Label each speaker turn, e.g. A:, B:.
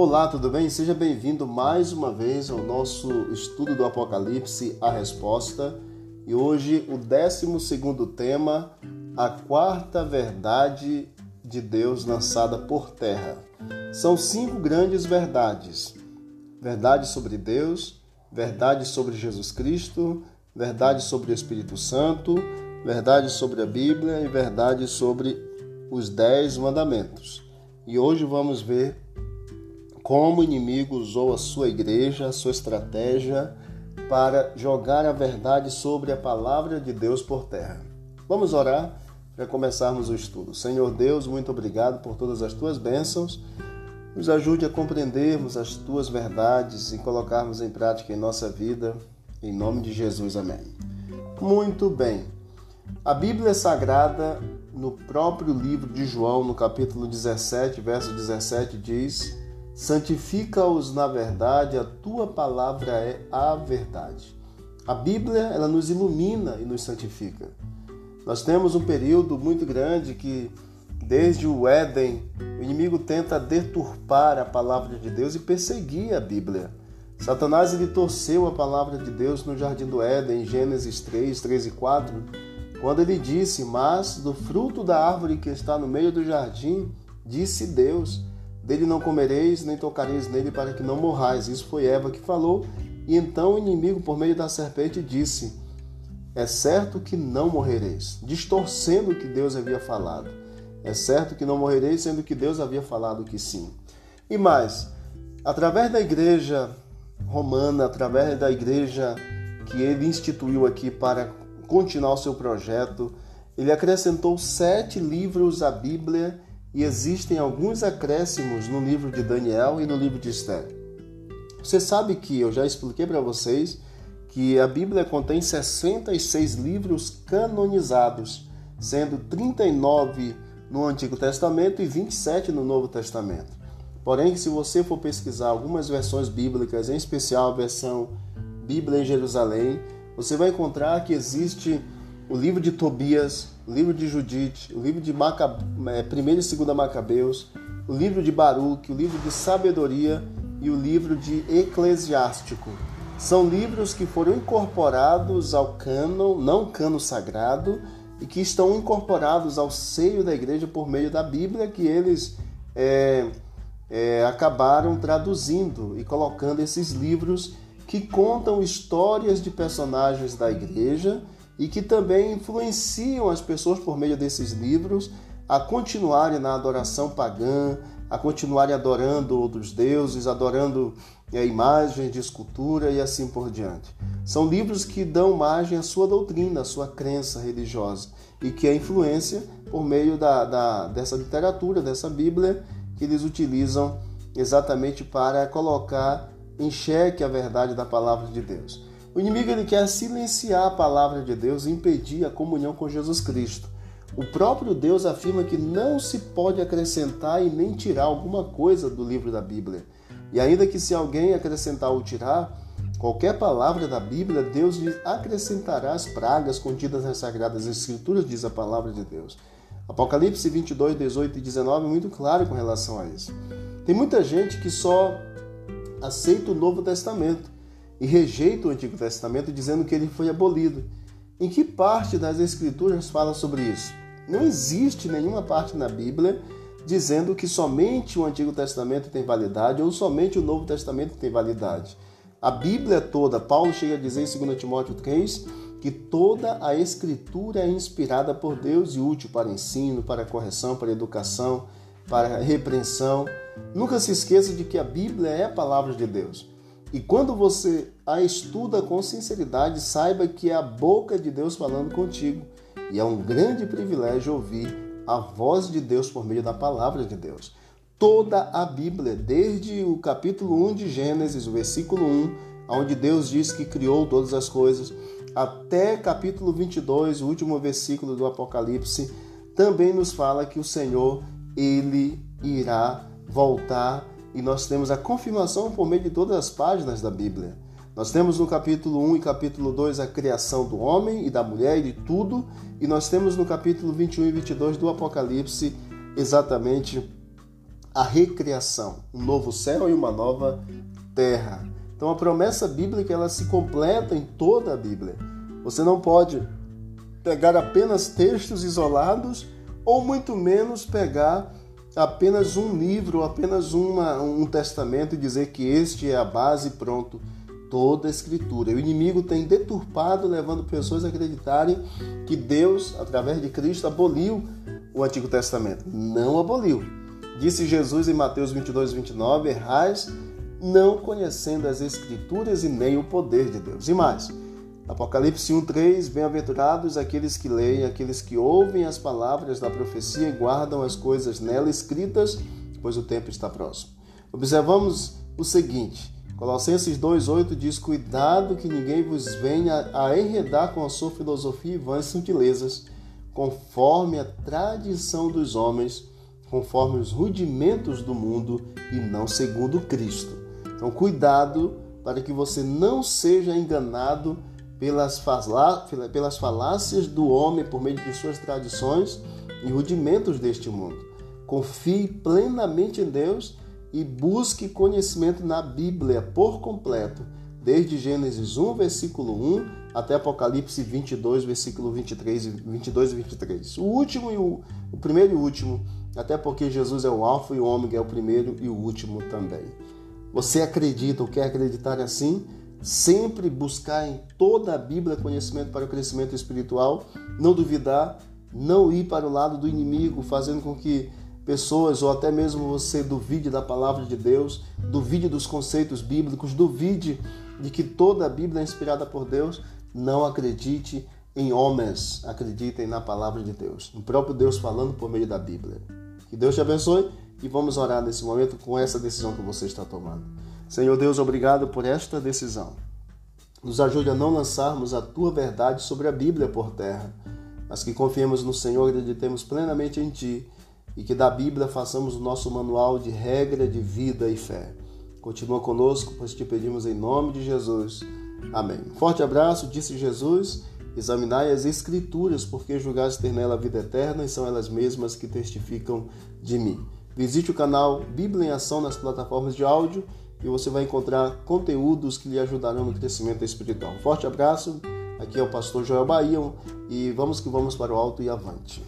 A: Olá, tudo bem? Seja bem-vindo mais uma vez ao nosso estudo do Apocalipse, a resposta. E hoje o 12 tema, a quarta verdade de Deus lançada por terra. São cinco grandes verdades: verdade sobre Deus, verdade sobre Jesus Cristo, verdade sobre o Espírito Santo, verdade sobre a Bíblia e verdade sobre os dez mandamentos. E hoje vamos ver como o inimigo usou a sua igreja, a sua estratégia para jogar a verdade sobre a palavra de Deus por terra. Vamos orar para começarmos o estudo. Senhor Deus, muito obrigado por todas as tuas bênçãos. Nos ajude a compreendermos as tuas verdades e colocarmos em prática em nossa vida. Em nome de Jesus, amém. Muito bem. A Bíblia Sagrada, no próprio livro de João, no capítulo 17, verso 17, diz Santifica-os na verdade, a tua palavra é a verdade. A Bíblia, ela nos ilumina e nos santifica. Nós temos um período muito grande que desde o Éden, o inimigo tenta deturpar a palavra de Deus e perseguir a Bíblia. Satanás ele torceu a palavra de Deus no jardim do Éden, em Gênesis 3, 3 e 4, quando ele disse: "Mas do fruto da árvore que está no meio do jardim, disse Deus: dele não comereis, nem tocareis nele, para que não morrais. Isso foi Eva que falou. E então o inimigo, por meio da serpente, disse: É certo que não morrereis, distorcendo o que Deus havia falado. É certo que não morrereis, sendo que Deus havia falado que sim. E mais, através da igreja romana, através da igreja que ele instituiu aqui para continuar o seu projeto, ele acrescentou sete livros à Bíblia e existem alguns acréscimos no livro de Daniel e no livro de Esther. Você sabe que eu já expliquei para vocês que a Bíblia contém 66 livros canonizados, sendo 39 no Antigo Testamento e 27 no Novo Testamento. Porém, se você for pesquisar algumas versões bíblicas, em especial a versão Bíblia em Jerusalém, você vai encontrar que existe o livro de Tobias, livro de Judite, o livro de Maca... 1 é, e 2 Macabeus, o livro de Baruque, o livro de Sabedoria e o livro de Eclesiástico. São livros que foram incorporados ao cânon, não cânon sagrado, e que estão incorporados ao seio da igreja por meio da Bíblia, que eles é, é, acabaram traduzindo e colocando esses livros que contam histórias de personagens da igreja e que também influenciam as pessoas por meio desses livros a continuarem na adoração pagã, a continuarem adorando outros deuses, adorando a imagens de escultura e assim por diante. São livros que dão margem à sua doutrina, à sua crença religiosa e que é influência por meio da, da, dessa literatura, dessa Bíblia, que eles utilizam exatamente para colocar em xeque a verdade da palavra de Deus. O inimigo ele quer silenciar a palavra de Deus e impedir a comunhão com Jesus Cristo. O próprio Deus afirma que não se pode acrescentar e nem tirar alguma coisa do livro da Bíblia. E ainda que se alguém acrescentar ou tirar qualquer palavra da Bíblia, Deus lhe acrescentará as pragas contidas nas Sagradas Escrituras, diz a palavra de Deus. Apocalipse 22, 18 e 19 é muito claro com relação a isso. Tem muita gente que só aceita o Novo Testamento e rejeita o Antigo Testamento dizendo que ele foi abolido. Em que parte das Escrituras fala sobre isso? Não existe nenhuma parte na Bíblia dizendo que somente o Antigo Testamento tem validade ou somente o Novo Testamento tem validade. A Bíblia toda, Paulo chega a dizer em 2 Timóteo 3 que toda a Escritura é inspirada por Deus e útil para ensino, para correção, para educação, para repreensão. Nunca se esqueça de que a Bíblia é a palavra de Deus. E quando você a estuda com sinceridade, saiba que é a boca de Deus falando contigo. E é um grande privilégio ouvir a voz de Deus por meio da palavra de Deus. Toda a Bíblia, desde o capítulo 1 de Gênesis, o versículo 1, onde Deus diz que criou todas as coisas, até capítulo 22, o último versículo do Apocalipse, também nos fala que o Senhor, ele irá voltar e nós temos a confirmação por meio de todas as páginas da Bíblia. Nós temos no capítulo 1 e capítulo 2 a criação do homem e da mulher e de tudo, e nós temos no capítulo 21 e 22 do Apocalipse exatamente a recriação, um novo céu e uma nova terra. Então a promessa bíblica ela se completa em toda a Bíblia. Você não pode pegar apenas textos isolados ou muito menos pegar apenas um livro, apenas uma, um testamento e dizer que este é a base pronto toda a escritura. O inimigo tem deturpado, levando pessoas a acreditarem que Deus, através de Cristo, aboliu o Antigo Testamento. Não aboliu. Disse Jesus em Mateus 22, 29, errais não conhecendo as escrituras e nem o poder de Deus. E mais, Apocalipse 1:3 Bem-aventurados aqueles que leem, aqueles que ouvem as palavras da profecia e guardam as coisas nela escritas, pois o tempo está próximo. Observamos o seguinte: Colossenses 2:8 diz: Cuidado que ninguém vos venha a enredar com a sua filosofia e vãs sutilezas, conforme a tradição dos homens, conforme os rudimentos do mundo e não segundo Cristo. Então, cuidado para que você não seja enganado pelas, pelas falácias do homem por meio de suas tradições e rudimentos deste mundo. Confie plenamente em Deus e busque conhecimento na Bíblia por completo, desde Gênesis 1, versículo 1 até Apocalipse 22, versículo 23, 22 e 23. O último e o, o primeiro e o último, até porque Jesus é o alfa e o ômega é o primeiro e o último também. Você acredita ou quer acreditar assim? Sempre buscar em toda a Bíblia conhecimento para o crescimento espiritual, não duvidar, não ir para o lado do inimigo, fazendo com que pessoas ou até mesmo você duvide da palavra de Deus, duvide dos conceitos bíblicos, duvide de que toda a Bíblia é inspirada por Deus, não acredite em homens, acreditem na palavra de Deus, no próprio Deus falando por meio da Bíblia. Que Deus te abençoe e vamos orar nesse momento com essa decisão que você está tomando. Senhor Deus, obrigado por esta decisão. Nos ajude a não lançarmos a tua verdade sobre a Bíblia por terra, mas que confiemos no Senhor e acreditemos plenamente em Ti e que da Bíblia façamos o nosso manual de regra de vida e fé. Continua conosco, pois te pedimos em nome de Jesus. Amém. Forte abraço, disse Jesus. Examinai as Escrituras, porque julgais ter nela a vida eterna e são elas mesmas que testificam de mim. Visite o canal Bíblia em Ação nas plataformas de áudio e você vai encontrar conteúdos que lhe ajudarão no crescimento espiritual. Um forte abraço, aqui é o pastor Joel Bahia e vamos que vamos para o alto e avante.